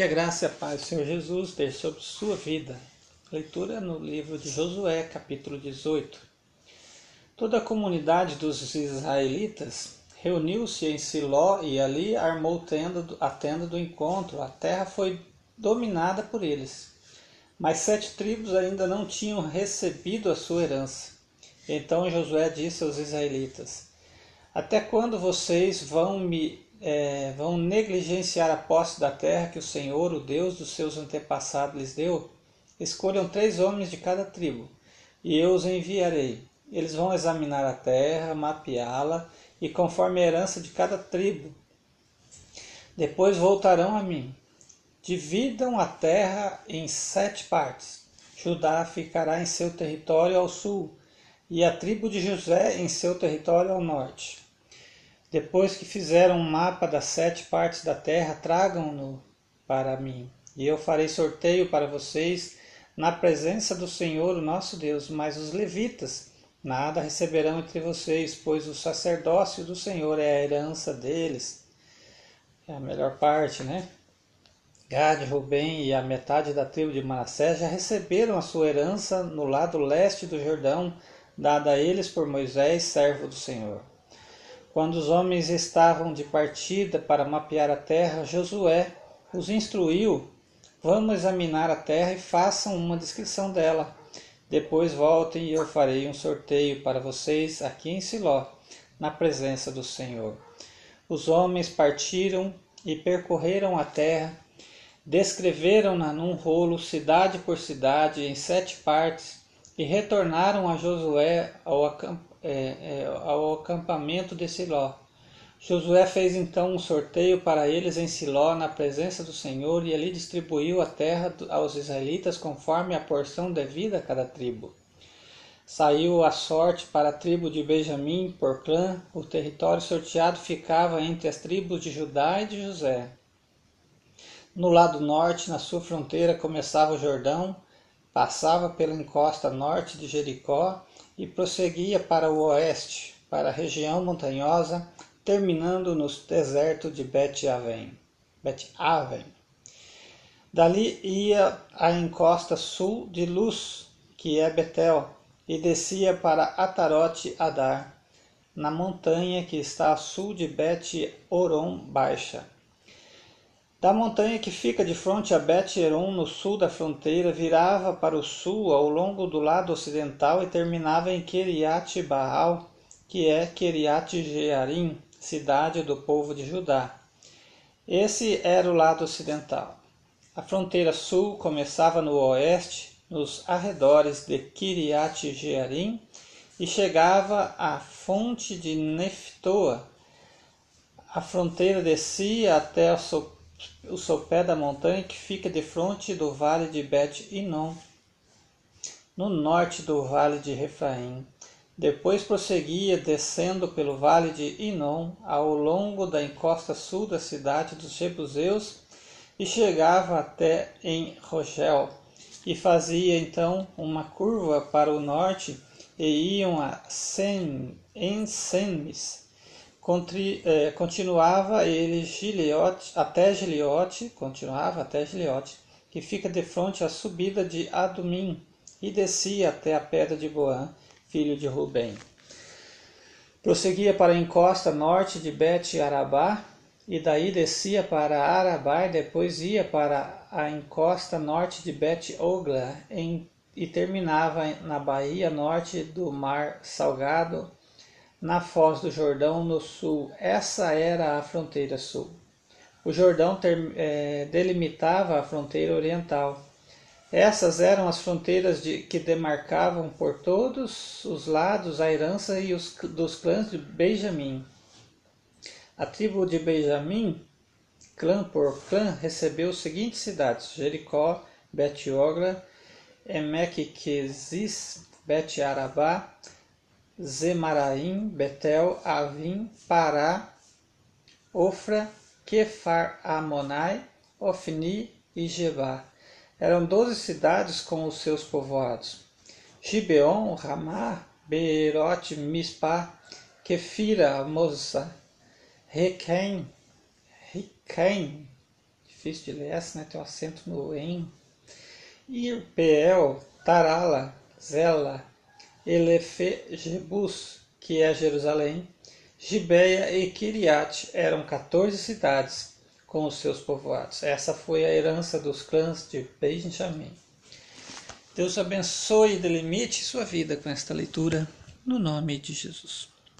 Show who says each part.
Speaker 1: Que a graça e a paz do Senhor Jesus esteja sobre sua vida. Leitura no livro de Josué, capítulo 18. Toda a comunidade dos israelitas reuniu-se em Siló e ali armou a tenda do encontro. A terra foi dominada por eles. Mas sete tribos ainda não tinham recebido a sua herança. Então Josué disse aos israelitas: Até quando vocês vão me é, vão negligenciar a posse da terra que o Senhor, o Deus dos seus antepassados, lhes deu, escolham três homens de cada tribo, e eu os enviarei. Eles vão examinar a terra, mapeá-la, e conforme a herança de cada tribo. Depois voltarão a mim. Dividam a terra em sete partes. Judá ficará em seu território ao sul, e a tribo de José em seu território ao norte. Depois que fizeram um mapa das sete partes da terra, tragam-no para mim, e eu farei sorteio para vocês na presença do Senhor, o nosso Deus. Mas os levitas nada receberão entre vocês, pois o sacerdócio do Senhor é a herança deles. É a melhor parte, né? Gad, Rubem e a metade da tribo de Manassés já receberam a sua herança no lado leste do Jordão, dada a eles por Moisés, servo do Senhor. Quando os homens estavam de partida para mapear a terra, Josué os instruiu: Vamos examinar a terra e façam uma descrição dela. Depois voltem e eu farei um sorteio para vocês aqui em Siló, na presença do Senhor. Os homens partiram e percorreram a terra, descreveram-na num rolo, cidade por cidade, em sete partes, e retornaram a Josué ao acampamento é, é, ao acampamento de Siló. Josué fez então um sorteio para eles em Siló, na presença do Senhor, e ali distribuiu a terra aos israelitas conforme a porção devida a cada tribo. Saiu a sorte para a tribo de Benjamim por clã, o território sorteado ficava entre as tribos de Judá e de José. No lado norte, na sua fronteira, começava o Jordão, passava pela encosta norte de Jericó e prosseguia para o oeste, para a região montanhosa, terminando no deserto de Bet-Aven. Bet-Aven. Dali ia à encosta sul de Luz, que é Betel, e descia para Atarote Adar, na montanha que está a sul de Bet-Oron Baixa. Da montanha que fica de frente a Bet-Eron, no sul da fronteira, virava para o sul ao longo do lado ocidental e terminava em Keriat Baal, que é Keriat Jearim, cidade do povo de Judá. Esse era o lado ocidental. A fronteira sul começava no oeste, nos arredores de Kiriat Jearim, e chegava à fonte de Neftoa. A fronteira descia até o o sopé da montanha que fica de frente do vale de Bet-Inon, no norte do vale de Refraim. Depois prosseguia descendo pelo vale de Inon ao longo da encosta sul da cidade dos Jebuseus e chegava até em Rogel e fazia então uma curva para o norte e iam a Sen, em Semis é, continuava ele Gileote, até Giliote, continuava até Giliote, que fica de frente à subida de Adumim, e descia até a pedra de Boã, filho de Rubem. Prosseguia para a encosta norte de Bet Arabá, e daí descia para Arabá e depois ia para a encosta norte de Bet Ogla em, e terminava na baía norte do Mar Salgado na foz do Jordão no sul. Essa era a fronteira sul. O Jordão ter, é, delimitava a fronteira oriental. Essas eram as fronteiras de, que demarcavam por todos os lados a herança e os, dos clãs de Benjamim. A tribo de Benjamim, clã por clã, recebeu as seguintes cidades: Jericó, Bet-Ogla, Emequiquezis, Bet-Arabá, Zemaraim, Betel, Avim, Pará, Ofra, Kefar Amonai, Ofni e Jebá. Eram doze cidades com os seus povoados. Gibeon, Ramá, Beerot, Mispá, Kefira, Mosa, Requém, Requém, difícil de ler essa, né? Tem um acento no em. Irpeel, Tarala, Zela, Elefe, Jebus, que é Jerusalém, Gibeia e Kiriat eram 14 cidades com os seus povoados. Essa foi a herança dos clãs de Benjamim. Deus abençoe e delimite sua vida com esta leitura, no nome de Jesus.